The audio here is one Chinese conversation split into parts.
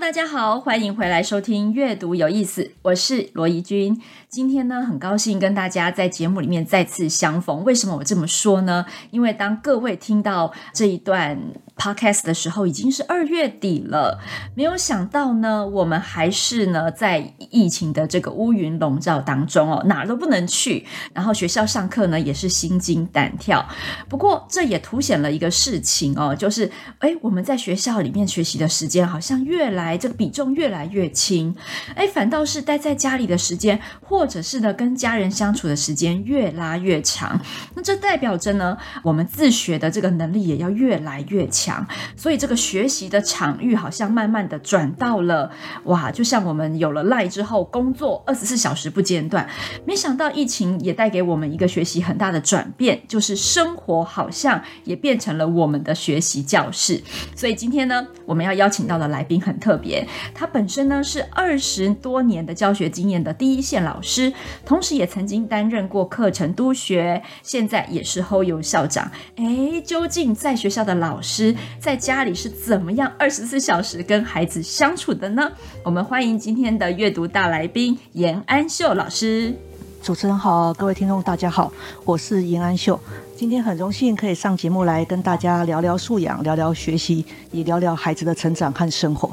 大家好，欢迎回来收听《阅读有意思》，我是罗怡君。今天呢，很高兴跟大家在节目里面再次相逢。为什么我这么说呢？因为当各位听到这一段 podcast 的时候，已经是二月底了。没有想到呢，我们还是呢在疫情的这个乌云笼罩当中哦，哪儿都不能去。然后学校上课呢，也是心惊胆跳。不过这也凸显了一个事情哦，就是哎，我们在学校里面学习的时间好像越来这个比重越来越轻，哎，反倒是待在家里的时间或者是呢，跟家人相处的时间越拉越长，那这代表着呢，我们自学的这个能力也要越来越强。强所以这个学习的场域好像慢慢的转到了，哇，就像我们有了赖之后，工作二十四小时不间断。没想到疫情也带给我们一个学习很大的转变，就是生活好像也变成了我们的学习教室。所以今天呢，我们要邀请到的来宾很特别，他本身呢是二十多年的教学经验的第一线老师。同时也曾经担任过课程督学，现在也是 Hoyo 校长。诶，究竟在学校的老师在家里是怎么样二十四小时跟孩子相处的呢？我们欢迎今天的阅读大来宾严安秀老师。主持人好，各位听众大家好，我是严安秀。今天很荣幸可以上节目来跟大家聊聊素养，聊聊学习，也聊聊孩子的成长和生活。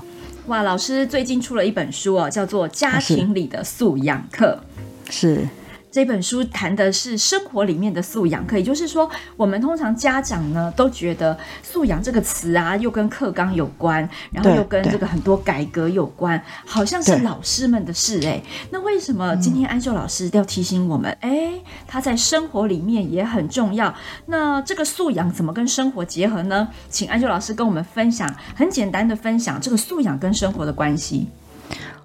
哇，老师最近出了一本书哦，叫做《家庭里的素养课》，是。是这本书谈的是生活里面的素养，可以就是说，我们通常家长呢都觉得“素养”这个词啊，又跟课纲有关，然后又跟这个很多改革有关，好像是老师们的事哎。那为什么今天安秀老师要提醒我们？哎、嗯，他在生活里面也很重要。那这个素养怎么跟生活结合呢？请安秀老师跟我们分享，很简单的分享这个素养跟生活的关系。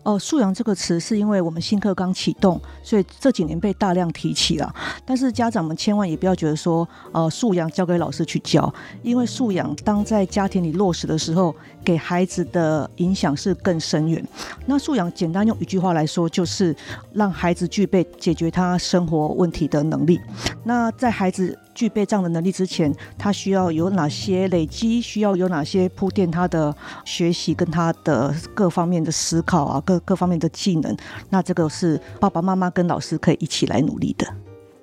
哦，素养这个词是因为我们新课刚启动，所以这几年被大量提起了。但是家长们千万也不要觉得说，呃，素养交给老师去教，因为素养当在家庭里落实的时候，给孩子的影响是更深远。那素养简单用一句话来说，就是让孩子具备解决他生活问题的能力。那在孩子具备这样的能力之前，他需要有哪些累积？需要有哪些铺垫他的学习跟他的各方面的思考啊，各各方面的技能？那这个是爸爸妈妈跟老师可以一起来努力的。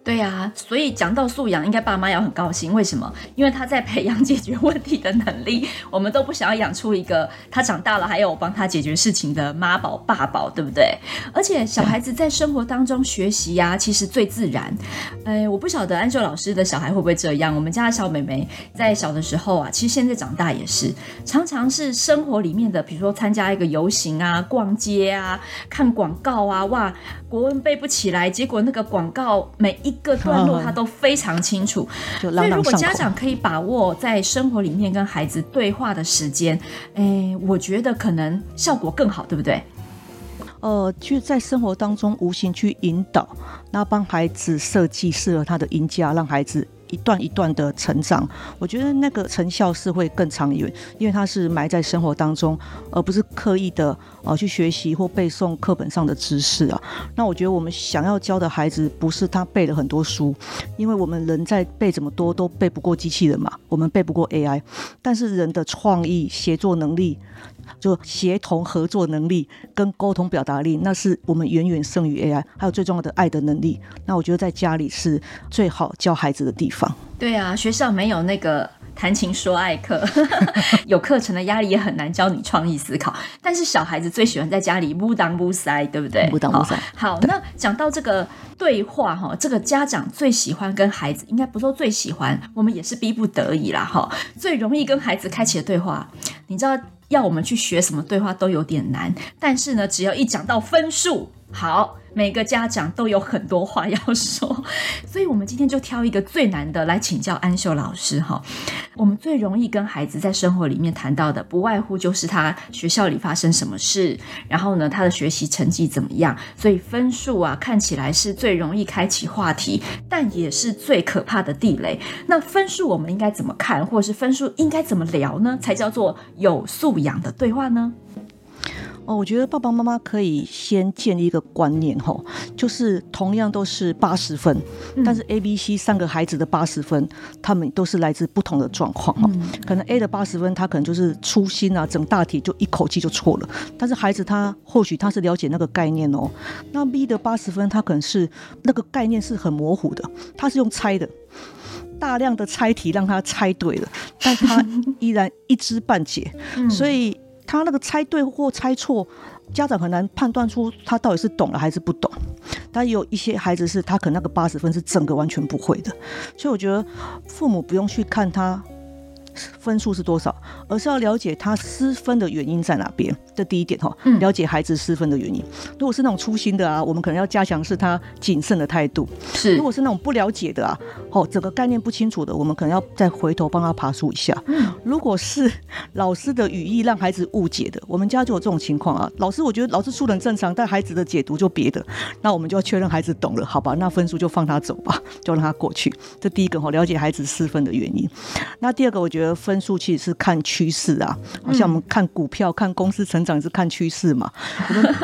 对呀、啊，所以讲到素养，应该爸妈要很高兴。为什么？因为他在培养解决问题的能力。我们都不想要养出一个他长大了还有帮他解决事情的妈宝爸宝，对不对？而且小孩子在生活当中学习呀、其实最自然。哎，我不晓得安秀老师的小孩会不会这样。我们家的小妹妹在小的时候啊，其实现在长大也是，常常是生活里面的，比如说参加一个游行啊、逛街啊、看广告啊，哇，国文背不起来，结果那个广告每一个段落他都非常清楚，所以如果家长可以把握在生活里面跟孩子对话的时间，哎，我觉得可能效果更好，对不对？呃，去在生活当中无形去引导，那帮孩子设计适合他的音架，让孩子。一段一段的成长，我觉得那个成效是会更长远，因为它是埋在生活当中，而不是刻意的呃去学习或背诵课本上的知识啊。那我觉得我们想要教的孩子，不是他背了很多书，因为我们人在背怎么多都背不过机器人嘛，我们背不过 AI，但是人的创意、协作能力。就协同合作能力跟沟通表达力，那是我们远远胜于 AI。还有最重要的爱的能力，那我觉得在家里是最好教孩子的地方。对啊，学校没有那个谈情说爱课，有课程的压力也很难教你创意思考。但是小孩子最喜欢在家里不当不塞，对不对？不当不塞。好，那讲到这个对话哈，这个家长最喜欢跟孩子，应该不说最喜欢，我们也是逼不得已啦哈。最容易跟孩子开启的对话，你知道？要我们去学什么对话都有点难，但是呢，只要一讲到分数，好。每个家长都有很多话要说，所以我们今天就挑一个最难的来请教安秀老师哈。我们最容易跟孩子在生活里面谈到的，不外乎就是他学校里发生什么事，然后呢，他的学习成绩怎么样。所以分数啊，看起来是最容易开启话题，但也是最可怕的地雷。那分数我们应该怎么看，或是分数应该怎么聊呢？才叫做有素养的对话呢？哦，我觉得爸爸妈妈可以先建立一个观念，吼，就是同样都是八十分，嗯、但是 A、B、C 三个孩子的八十分，他们都是来自不同的状况，哈、嗯，可能 A 的八十分，他可能就是粗心啊，整大题就一口气就错了，但是孩子他或许他是了解那个概念哦，那 B 的八十分，他可能是那个概念是很模糊的，他是用猜的，大量的猜题让他猜对了，但他 依然一知半解，嗯、所以。他那个猜对或猜错，家长很难判断出他到底是懂了还是不懂。但有一些孩子是他可能那个八十分是整个完全不会的，所以我觉得父母不用去看他。分数是多少，而是要了解他失分的原因在哪边。这第一点哈，了解孩子失分的原因。如果是那种粗心的啊，我们可能要加强是他谨慎的态度。是，如果是那种不了解的啊，哦，整个概念不清楚的，我们可能要再回头帮他爬梳一下。如果是 老师的语义让孩子误解的，我们家就有这种情况啊。老师，我觉得老师说的很正常，但孩子的解读就别的，那我们就要确认孩子懂了，好吧？那分数就放他走吧，就让他过去。这第一个哈，了解孩子失分的原因。那第二个，我觉得。分数其实是看趋势啊，好像我们看股票、看公司成长是看趋势嘛。我们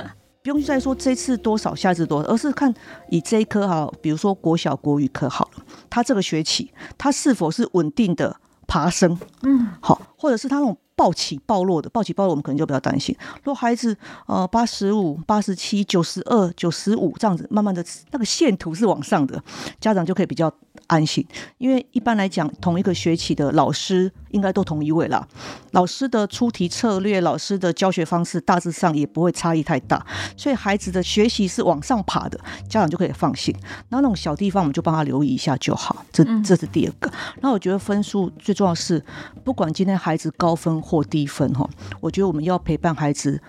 不用再说这次多少，下次多少，而是看以这一科哈，比如说国小国语课好了，他这个学期他是否是稳定的爬升？嗯，好，或者是他那种。暴起暴落的，暴起暴落，我们可能就比较担心。如果孩子呃八十五、八十七、九十二、九十五这样子，慢慢的那个线图是往上的，家长就可以比较安心。因为一般来讲，同一个学期的老师应该都同一位啦，老师的出题策略、老师的教学方式大致上也不会差异太大，所以孩子的学习是往上爬的，家长就可以放心。那那种小地方，我们就帮他留意一下就好。这这是第二个。那我觉得分数最重要是，不管今天孩子高分。或低分哈，我觉得我们要陪伴孩子，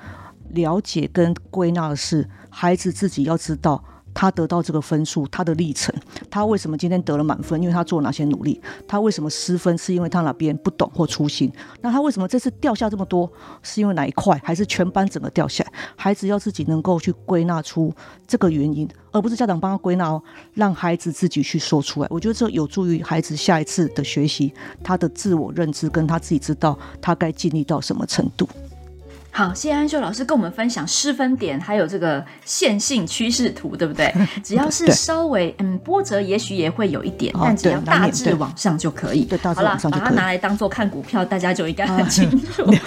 了解跟归纳的是，孩子自己要知道他得到这个分数，他的历程，他为什么今天得了满分，因为他做哪些努力，他为什么失分，是因为他哪边不懂或粗心，那他为什么这次掉下这么多，是因为哪一块，还是全班整个掉下来？孩子要自己能够去归纳出这个原因，而不是家长帮他归纳哦，让孩子自己去说出来。我觉得这有助于孩子下一次的学习，他的自我认知跟他自己知道他该尽力到什么程度。好，谢谢安秀老师跟我们分享失分点，还有这个线性趋势图，对不对？只要是稍微嗯波折，也许也会有一点，但只要大致往上就可以。对，大致往上就可以。好了，把它拿来当做看股票，大家就应该很清 楚。啊、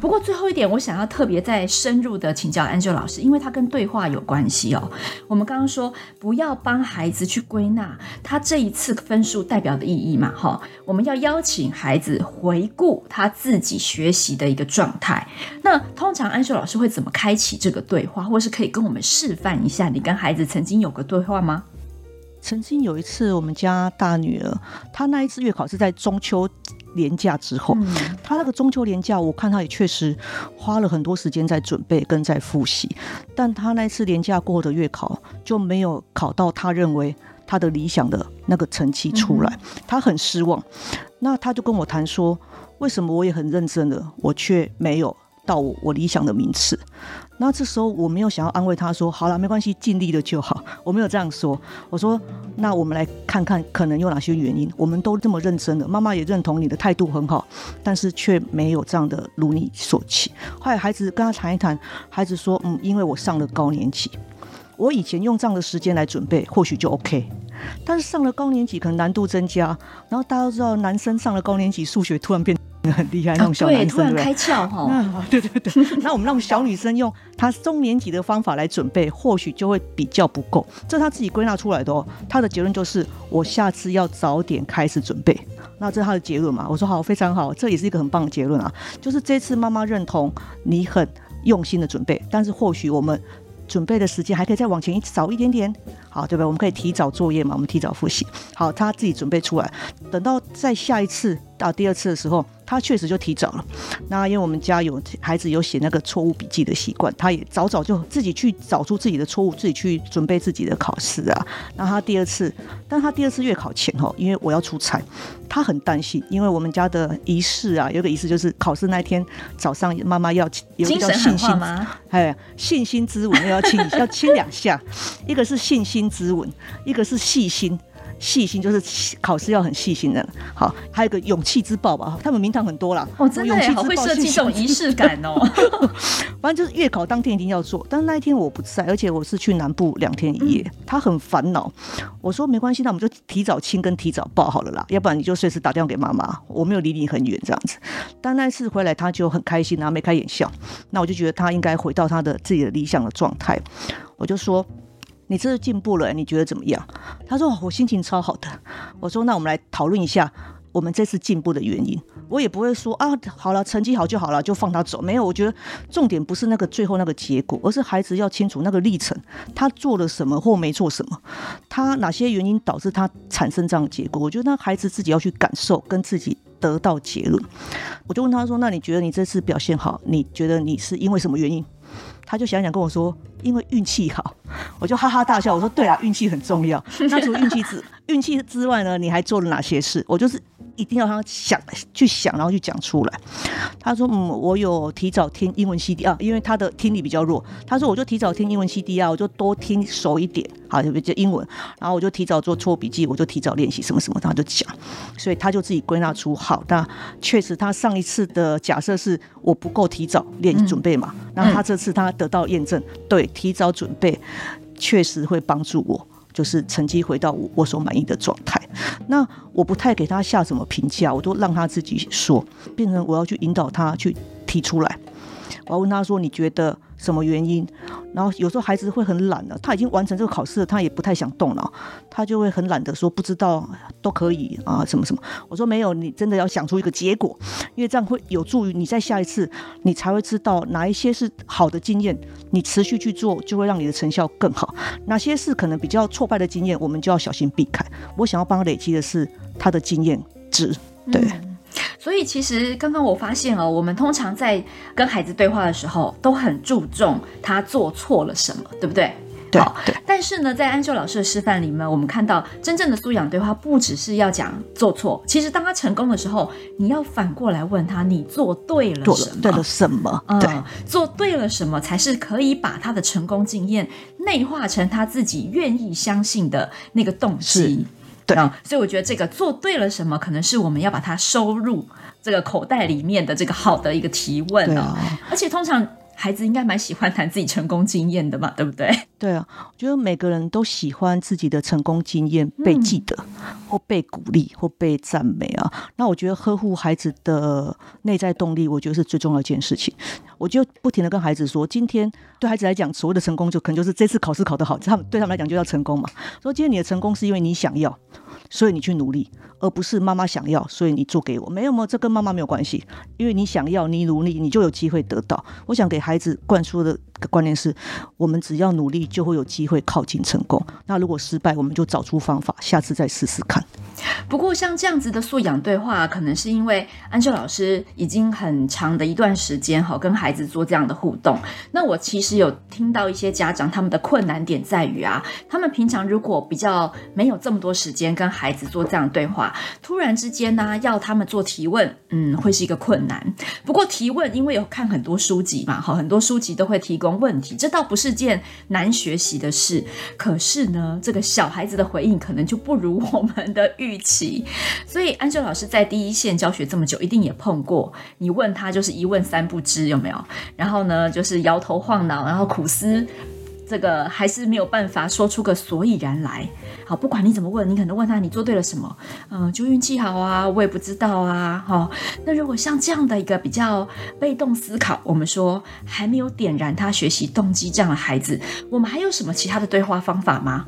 不过最后一点，我想要特别再深入的请教安秀老师，因为它跟对话有关系哦。我们刚刚说不要帮孩子去归纳他这一次分数代表的意义嘛，哈，我们要邀请孩子回顾他自己学习的一个状态。那通常安秀老师会怎么开启这个对话，或是可以跟我们示范一下？你跟孩子曾经有个对话吗？曾经有一次，我们家大女儿她那一次月考是在中秋连假之后，嗯、她那个中秋连假，我看她也确实花了很多时间在准备跟在复习，但她那一次连假过后的月考就没有考到她认为她的理想的那个成绩出来，她很失望。那她就跟我谈说，为什么我也很认真的，我却没有。到我我理想的名次，那这时候我没有想要安慰他说，好了，没关系，尽力了就好。我没有这样说，我说，那我们来看看可能有哪些原因。我们都这么认真的，妈妈也认同你的态度很好，但是却没有这样的如你所期。后来孩子跟他谈一谈，孩子说，嗯，因为我上了高年级，我以前用这样的时间来准备，或许就 OK，但是上了高年级可能难度增加，然后大家都知道，男生上了高年级数学突然变。很厉害那种小男生，对，突然开窍哈。那对对对，那我们让小女生用她中年级的方法来准备，或许就会比较不够。这是她自己归纳出来的哦。她的结论就是，我下次要早点开始准备。那这是她的结论嘛？我说好，非常好，这也是一个很棒的结论啊。就是这次妈妈认同你很用心的准备，但是或许我们准备的时间还可以再往前一早一点点。好，对不对？我们可以提早作业嘛，我们提早复习。好，他自己准备出来，等到再下一次到第二次的时候，他确实就提早了。那因为我们家有孩子有写那个错误笔记的习惯，他也早早就自己去找出自己的错误，自己去准备自己的考试啊。那他第二次，但他第二次月考前哦，因为我要出差，他很担心，因为我们家的仪式啊，有个仪式就是考试那一天早上，妈妈要有叫信心吗？哎，信心之吻要亲要亲两下，一个是信心之吻，一个是细心。细心就是考试要很细心的，好，还有一个勇气之报吧，他们名堂很多啦。哦，真的好会设计这种仪式感哦。反正就是月考当天一定要做，但是那一天我不在，而且我是去南部两天一夜，他很烦恼。我说没关系，那我们就提早清跟提早报好了啦，要不然你就随时打电话给妈妈，我没有离你很远这样子。但那一次回来他就很开心，然后眉开眼笑，那我就觉得他应该回到他的自己的理想的状态，我就说。你这是进步了，你觉得怎么样？他说我心情超好的。我说那我们来讨论一下我们这次进步的原因。我也不会说啊，好了，成绩好就好了，就放他走。没有，我觉得重点不是那个最后那个结果，而是孩子要清楚那个历程，他做了什么或没做什么，他哪些原因导致他产生这样的结果。我觉得那孩子自己要去感受，跟自己得到结论。我就问他说，那你觉得你这次表现好，你觉得你是因为什么原因？他就想想跟我说，因为运气好，我就哈哈大笑。我说对啊，运气很重要。那除运气之 运气之外呢，你还做了哪些事？我就是。一定要他想去想，然后去讲出来。他说：“嗯，我有提早听英文 CD 啊，因为他的听力比较弱。他说我就提早听英文 CD 啊，我就多听熟一点，好，就比较英文。然后我就提早做错笔记，我就提早练习什么什么，他就讲。所以他就自己归纳出好。那确实，他上一次的假设是我不够提早练准备嘛。那、嗯、他这次他得到验证，对，提早准备确实会帮助我。”就是成绩回到我我所满意的状态，那我不太给他下什么评价，我都让他自己说，变成我要去引导他去提出来。我要问他说：“你觉得什么原因？”然后有时候孩子会很懒了，他已经完成这个考试了，他也不太想动脑，他就会很懒得说不知道都可以啊什么什么。我说没有，你真的要想出一个结果，因为这样会有助于你在下一次你才会知道哪一些是好的经验，你持续去做就会让你的成效更好。哪些是可能比较挫败的经验，我们就要小心避开。我想要帮他累积的是他的经验值，对。所以其实刚刚我发现哦，我们通常在跟孩子对话的时候，都很注重他做错了什么，对不对？对。好，但是呢，在安秀老师的示范里面，我们看到真正的素养对话，不只是要讲做错，其实当他成功的时候，你要反过来问他，你做对了什么？对了什么？对，嗯，做对了什么才是可以把他的成功经验内化成他自己愿意相信的那个动机。对啊，所以我觉得这个做对了什么，可能是我们要把它收入这个口袋里面的这个好的一个提问哦。啊，而且通常孩子应该蛮喜欢谈自己成功经验的嘛，对不对？对啊，我觉得每个人都喜欢自己的成功经验被记得，或被鼓励，或被赞美啊。那我觉得呵护孩子的内在动力，我觉得是最重要一件事情。我就不停的跟孩子说，今天对孩子来讲，所谓的成功就可能就是这次考试考得好，他们对他们来讲就叫成功嘛。说今天你的成功是因为你想要，所以你去努力，而不是妈妈想要，所以你做给我。没有没有，这跟妈妈没有关系，因为你想要，你努力，你就有机会得到。我想给孩子灌输的观念是，我们只要努力，就会有机会靠近成功。那如果失败，我们就找出方法，下次再试试看。不过，像这样子的素养对话，可能是因为安秀老师已经很长的一段时间哈，跟孩子做这样的互动。那我其实有听到一些家长，他们的困难点在于啊，他们平常如果比较没有这么多时间跟孩子做这样的对话，突然之间呢，要他们做提问，嗯，会是一个困难。不过提问，因为有看很多书籍嘛，哈，很多书籍都会提供问题，这倒不是件难学习的事。可是呢，这个小孩子的回应可能就不如我们的预期，所以安秀老师在第一线教学这么久，一定也碰过。你问他就是一问三不知，有没有？然后呢，就是摇头晃脑，然后苦思，这个还是没有办法说出个所以然来。好，不管你怎么问，你可能问他你做对了什么？嗯，就运气好啊，我也不知道啊。哈，那如果像这样的一个比较被动思考，我们说还没有点燃他学习动机这样的孩子，我们还有什么其他的对话方法吗？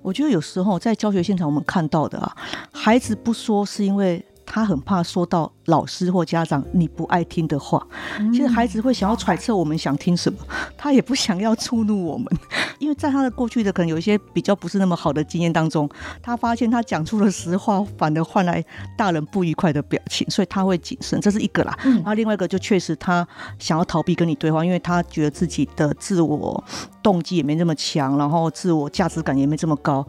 我觉得有时候在教学现场，我们看到的啊，孩子不说是因为他很怕说到老师或家长你不爱听的话。其实孩子会想要揣测我们想听什么，他也不想要触怒我们，因为在他的过去的可能有一些比较不是那么好的经验当中，他发现他讲出了实话，反而换来大人不愉快的表情，所以他会谨慎，这是一个啦。然后另外一个就确实他想要逃避跟你对话，因为他觉得自己的自我动机也没那么强，然后自我价值感也没这么高，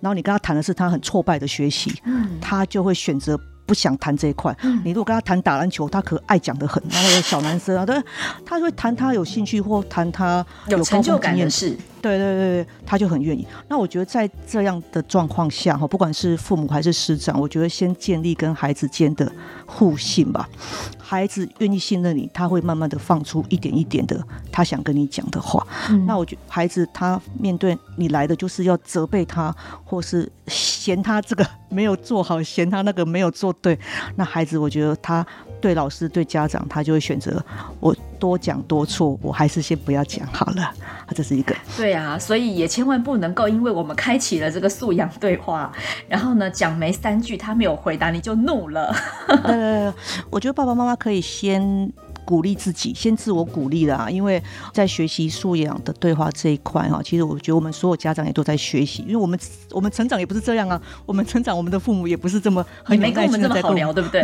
然后你跟他谈的是他很挫败的学习，他就会选择。不想谈这一块。你如果跟他谈打篮球，他可爱讲的很。然后有小男生啊，对，他会谈他有兴趣或谈他有成就感的事。对对对，他就很愿意。那我觉得在这样的状况下哈，不管是父母还是师长，我觉得先建立跟孩子间的互信吧。孩子愿意信任你，他会慢慢的放出一点一点的他想跟你讲的话。那我觉孩子他面对你来的就是要责备他，或是嫌他这个没有做好，嫌他那个没有做对。那孩子，我觉得他。对老师、对家长，他就会选择我多讲多错，我还是先不要讲好了。这是一个。对啊，所以也千万不能够因为我们开启了这个素养对话，然后呢讲没三句他没有回答你就怒了。呃，我觉得爸爸妈妈可以先。鼓励自己，先自我鼓励啦。因为在学习素养的对话这一块哈，其实我觉得我们所有家长也都在学习，因为我们我们成长也不是这样啊，我们成长我们的父母也不是这么很没跟我们这么好聊，对不对？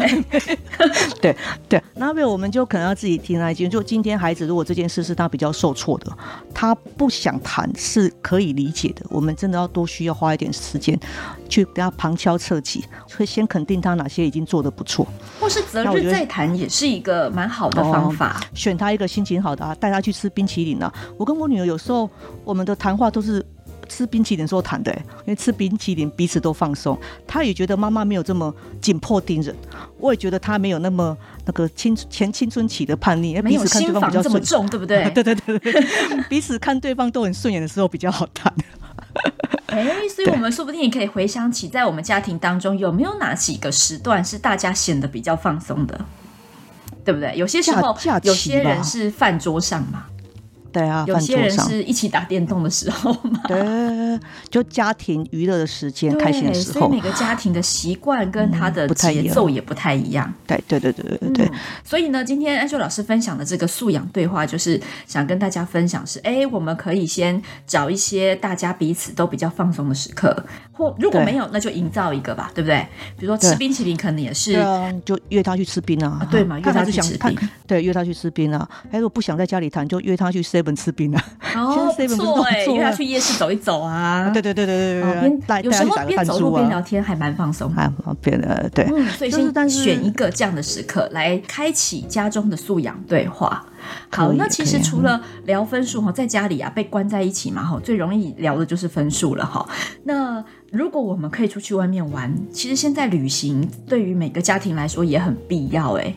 对对，那边我们就可能要自己听来听。就今天孩子如果这件事是他比较受挫的，他不想谈是可以理解的。我们真的要多需要花一点时间去给他旁敲侧击，会先肯定他哪些已经做的不错，或是择日再谈也是一个蛮好的。方法选他一个心情好的啊，带他去吃冰淇淋啊。我跟我女儿有时候我们的谈话都是吃冰淇淋的时候谈的，因为吃冰淇淋彼此都放松。她也觉得妈妈没有这么紧迫盯人，我也觉得她没有那么那个青前青春期的叛逆，彼此看对方比较这么重，对不对？对对对对，彼此看对方都很顺眼的时候比较好谈。哎，所以我们说不定也可以回想起，在我们家庭当中有没有哪几个时段是大家显得比较放松的？对不对？有些时候，有些人是饭桌上嘛。对啊，有些人是一起打电动的时候嘛，对，就家庭娱乐的时间，开心的时候。所以每个家庭的习惯跟他的节奏也不太一样。对对对对对对，对、嗯。所以呢，今天安秀老师分享的这个素养对话，就是想跟大家分享是：哎，我们可以先找一些大家彼此都比较放松的时刻，或如果没有，那就营造一个吧，对不对？比如说吃冰淇淋，可能也是，就约他去吃冰啊，对嘛？约他去吃冰，对，约他去吃冰啊。哎，如果不想在家里谈，就约他去 seven 吃冰啊。哦，不错哎，约他去夜市走一走啊。对对对对对对，边有时候边走路边聊天还蛮放松，还方便的。对，嗯，所以先选一个这样的时刻来开启家中的素养对话。好，那其实除了聊分数哈，在家里啊被关在一起嘛哈，最容易聊的就是分数了哈。那如果我们可以出去外面玩，其实现在旅行对于每个家庭来说也很必要哎。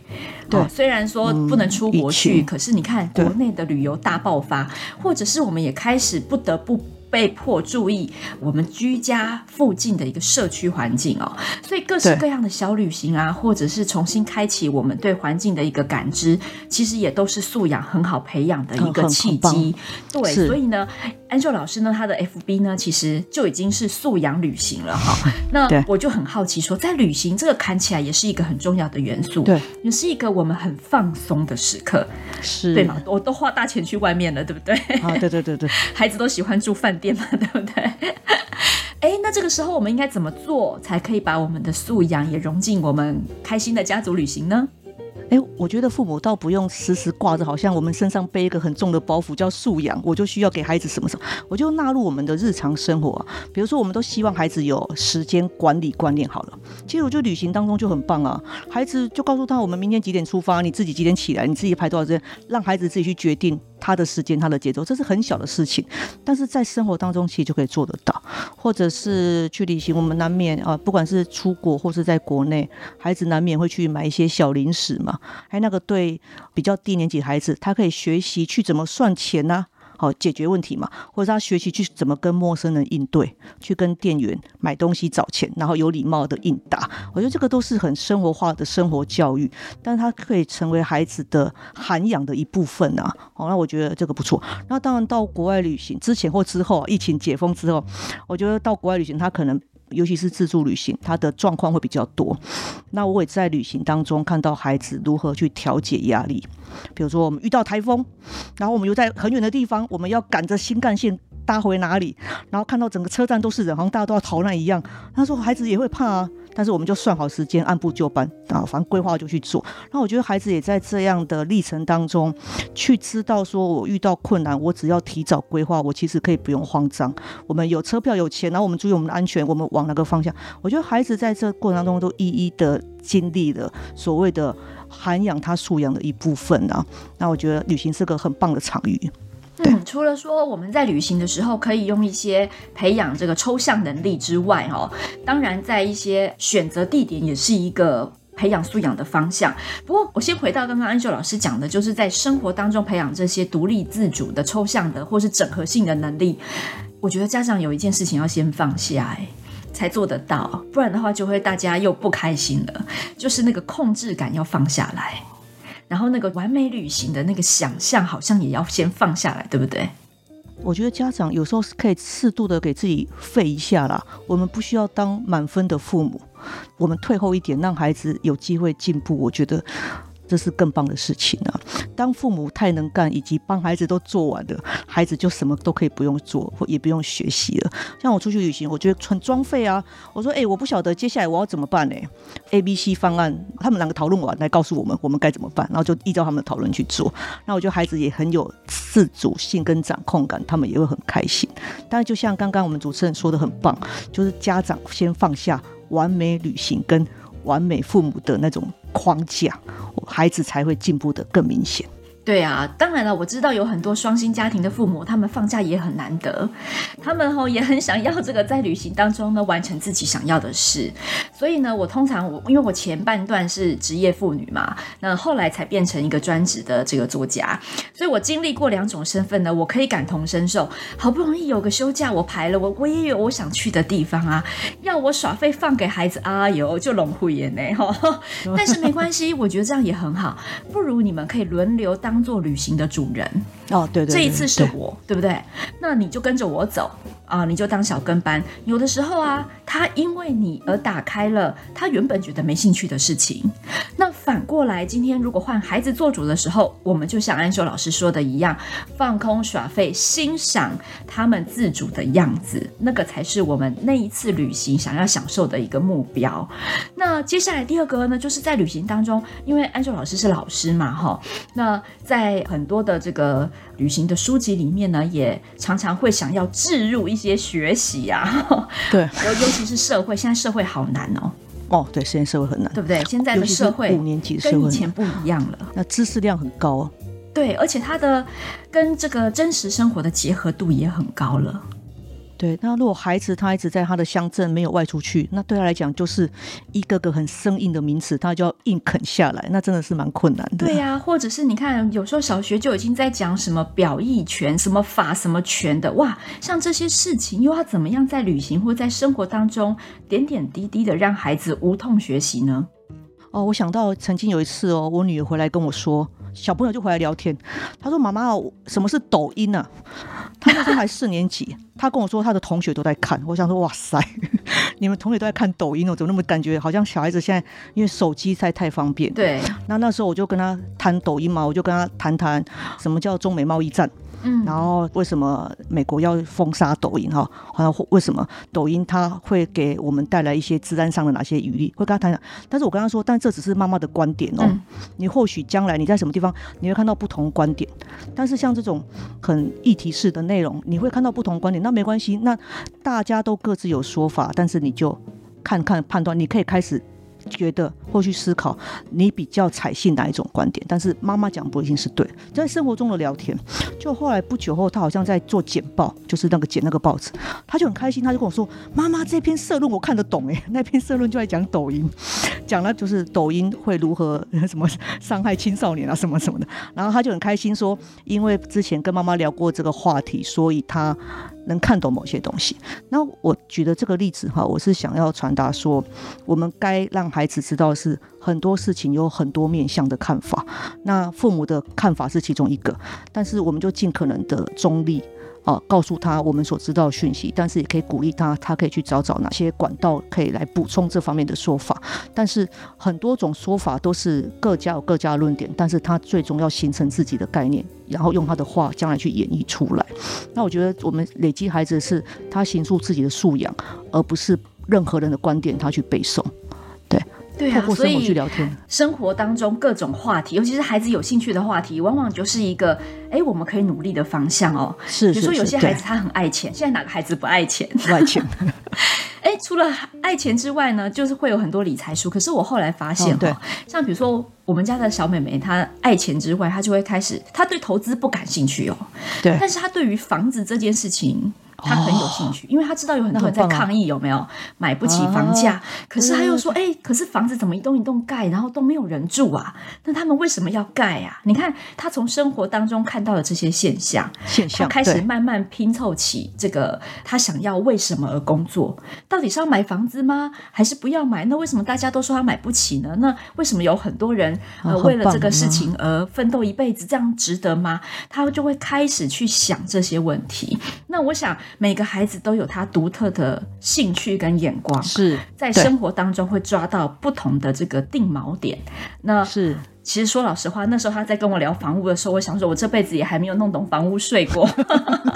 对，虽然说不能出国去，可是你看国内的旅游大爆发，或者是我们也开始不得不。被迫注意我们居家附近的一个社区环境哦，所以各式各样的小旅行啊，或者是重新开启我们对环境的一个感知，其实也都是素养很好培养的一个契机。对，所以呢，安秀老师呢，他的 FB 呢，其实就已经是素养旅行了哈。那我就很好奇说，在旅行这个看起来也是一个很重要的元素，对，也是一个我们很放松的时刻，是。对吗？我都花大钱去外面了，对不对？啊，对对对对，孩子都喜欢住饭店嘛，对不对？哎，那这个时候我们应该怎么做，才可以把我们的素养也融进我们开心的家族旅行呢？哎，我觉得父母倒不用时时挂着，好像我们身上背一个很重的包袱，叫素养，我就需要给孩子什么什么，我就纳入我们的日常生活啊。比如说，我们都希望孩子有时间管理观念好了。其实我觉得旅行当中就很棒啊，孩子就告诉他，我们明天几点出发，你自己几点起来，你自己排多少时间，让孩子自己去决定。他的时间，他的节奏，这是很小的事情，但是在生活当中其实就可以做得到。或者是去旅行，我们难免啊，不管是出国或是在国内，孩子难免会去买一些小零食嘛。还那个对比较低年级孩子，他可以学习去怎么算钱呢、好，解决问题嘛，或者他学习去怎么跟陌生人应对，去跟店员买东西找钱，然后有礼貌的应答。我觉得这个都是很生活化的生活教育，但是他可以成为孩子的涵养的一部分啊。好，那我觉得这个不错。那当然到国外旅行之前或之后，疫情解封之后，我觉得到国外旅行他可能。尤其是自助旅行，它的状况会比较多。那我也在旅行当中看到孩子如何去调节压力，比如说我们遇到台风，然后我们又在很远的地方，我们要赶着新干线。搭回哪里？然后看到整个车站都是人，好像大家都要逃难一样。他说孩子也会怕啊，但是我们就算好时间，按部就班啊，反正规划就去做。那我觉得孩子也在这样的历程当中，去知道说我遇到困难，我只要提早规划，我其实可以不用慌张。我们有车票有钱，然后我们注意我们的安全，我们往哪个方向？我觉得孩子在这过程当中都一一的经历了所谓的涵养他素养的一部分啊。那我觉得旅行是个很棒的场域。除了说我们在旅行的时候可以用一些培养这个抽象能力之外，哦，当然在一些选择地点也是一个培养素养的方向。不过，我先回到刚刚安秀老师讲的，就是在生活当中培养这些独立自主的抽象的或是整合性的能力。我觉得家长有一件事情要先放下，哎，才做得到，不然的话就会大家又不开心了，就是那个控制感要放下来。然后那个完美旅行的那个想象，好像也要先放下来，对不对？我觉得家长有时候是可以适度的给自己废一下啦。我们不需要当满分的父母，我们退后一点，让孩子有机会进步。我觉得。这是更棒的事情啊！当父母太能干，以及帮孩子都做完了，孩子就什么都可以不用做，或也不用学习了。像我出去旅行，我觉得很装废啊。我说，哎、我不晓得接下来我要怎么办呢？A、B、C 方案，他们两个讨论完来告诉我们，我们该怎么办，然后就依照他们的讨论去做。那我觉得孩子也很有自主性跟掌控感，他们也会很开心。但是就像刚刚我们主持人说的很棒，就是家长先放下完美旅行跟完美父母的那种框架，孩子才会进步的更明显。对啊，当然了，我知道有很多双薪家庭的父母，他们放假也很难得，他们吼也很想要这个在旅行当中呢完成自己想要的事。所以呢，我通常我因为我前半段是职业妇女嘛，那后来才变成一个专职的这个作家，所以我经历过两种身份呢，我可以感同身受。好不容易有个休假，我排了，我我也有我想去的地方啊，要我耍废放给孩子啊，有就龙虎眼呢哈。但是没关系，我觉得这样也很好，不如你们可以轮流当。当做旅行的主人。哦，对对，对，这一次是我，对，对不对？那你就跟着我走啊，你就当小跟班。有的时候啊，他因为你而打开了他原本觉得没兴趣的事情。那反过来，今天如果换孩子做主的时候，我们就像安秀老师说的一样，放空耍废，欣赏他们自主的样子，那个才是我们那一次旅行想要享受的一个目标。那接下来第二个呢，就是在旅行当中，因为安秀老师是老师嘛，哈，那。在很多的这个旅行的书籍里面呢，也常常会想要置入一些学习啊。对，尤 尤其是社会，现在社会好难哦。哦，对，现在社会很难，对不对？现在的社会五年级的社会跟以前不一样了，那知识量很高。对，而且它的跟这个真实生活的结合度也很高了。对，那如果孩子他一直在他的乡镇没有外出去，那对他来讲就是一个个很生硬的名词，他就要硬啃下来，那真的是蛮困难的。对呀、啊，或者是你看，有时候小学就已经在讲什么表意权、什么法、什么权的，哇，像这些事情又要怎么样在旅行或在生活当中点点滴滴的让孩子无痛学习呢？哦，我想到曾经有一次哦，我女儿回来跟我说。小朋友就回来聊天，他说：“妈妈，什么是抖音呢、啊？”他那时候还四年级，他跟我说他的同学都在看。我想说：“哇塞，你们同学都在看抖音哦，怎么那么感觉好像小孩子现在因为手机在太方便？”对。那那时候我就跟他谈抖音嘛，我就跟他谈谈什么叫中美贸易战。嗯，然后为什么美国要封杀抖音哈？好像为什么抖音它会给我们带来一些治安上的哪些余力？会跟他谈讲。但是我跟他说，但这只是妈妈的观点哦。嗯、你或许将来你在什么地方，你会看到不同观点。但是像这种很议题式的内容，你会看到不同观点，那没关系。那大家都各自有说法，但是你就看看判断，你可以开始。觉得或去思考，你比较采信哪一种观点？但是妈妈讲不一定是对。在生活中的聊天，就后来不久后，他好像在做简报，就是那个剪那个报纸，他就很开心，他就跟我说：“妈妈，这篇社论我看得懂诶，那篇社论就在讲抖音，讲了就是抖音会如何什么伤害青少年啊什么什么的。”然后他就很开心说：“因为之前跟妈妈聊过这个话题，所以他。”能看懂某些东西，那我举的这个例子哈，我是想要传达说，我们该让孩子知道是很多事情有很多面向的看法，那父母的看法是其中一个，但是我们就尽可能的中立，啊，告诉他我们所知道的讯息，但是也可以鼓励他，他可以去找找哪些管道可以来补充这方面的说法。但是很多种说法都是各家有各家的论点，但是他最终要形成自己的概念，然后用他的话将来去演绎出来。那我觉得我们累积孩子是他形塑自己的素养，而不是任何人的观点他去背诵。对。啊，所以聊天，生活当中各种话题，尤其是孩子有兴趣的话题，往往就是一个哎，我们可以努力的方向哦。是，是，是，比如说有些孩子他很爱钱，现在哪个孩子不爱钱？不爱钱。哎，除了爱钱之外呢，就是会有很多理财书。可是我后来发现，哦，对，像比如说我们家的小妹妹，她爱钱之外，她就会开始，她对投资不感兴趣哦。对，但是她对于房子这件事情。他很有兴趣，因为他知道有很多人在抗议，有没有买不起房价？可是他又说，哎，可是房子怎么一栋一栋盖，然后都没有人住啊？那他们为什么要盖啊？你看他从生活当中看到了这些现象，现象，他开始慢慢拼凑起这个他想要为什么而工作？到底是要买房子吗？还是不要买？那为什么大家都说他买不起呢？那为什么有很多人呃为了这个事情而奋斗一辈子，这样值得吗？他就会开始去想这些问题。那我想。每个孩子都有他独特的兴趣跟眼光，是在生活当中会抓到不同的这个定锚点。那是其实说老实话，那时候他在跟我聊房屋的时候，我想说，我这辈子也还没有弄懂房屋税过。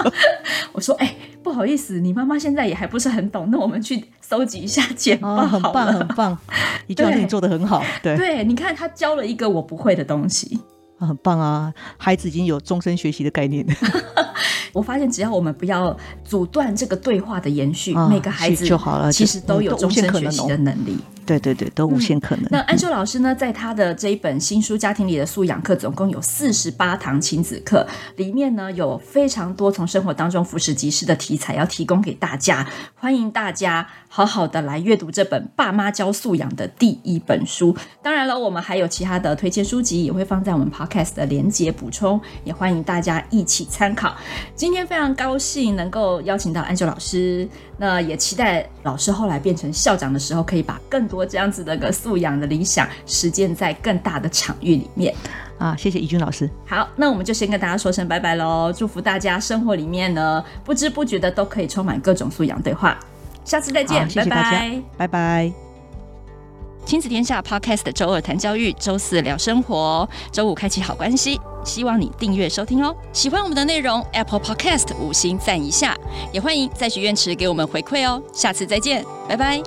我说，哎、欸，不好意思，你妈妈现在也还不是很懂，那我们去搜集一下简报、哦，很棒，很棒，你觉得你做的很好。对，对，你看他教了一个我不会的东西。很棒啊！孩子已经有终身学习的概念。我发现，只要我们不要阻断这个对话的延续，啊、每个孩子就好了，其实都有终身学习的能力。对对对，都无限可能。嗯、那安修老师呢，在他的这一本新书《家庭里的素养课》，总共有四十八堂亲子课，里面呢有非常多从生活当中俯拾即是的题材要提供给大家，欢迎大家好好的来阅读这本《爸妈教素养》的第一本书。当然了，我们还有其他的推荐书籍，也会放在我们 Podcast 的连接补充，也欢迎大家一起参考。今天非常高兴能够邀请到安修老师。那也期待老师后来变成校长的时候，可以把更多这样子的个素养的理想实践在更大的场域里面啊！谢谢怡君老师。好，那我们就先跟大家说声拜拜喽！祝福大家生活里面呢，不知不觉的都可以充满各种素养对话。下次再见，谢谢大家，拜拜，拜拜。亲子天下 Podcast 周二谈教育，周四聊生活，周五开启好关系。希望你订阅收听哦！喜欢我们的内容，Apple Podcast 五星赞一下，也欢迎在许愿池给我们回馈哦！下次再见，拜拜。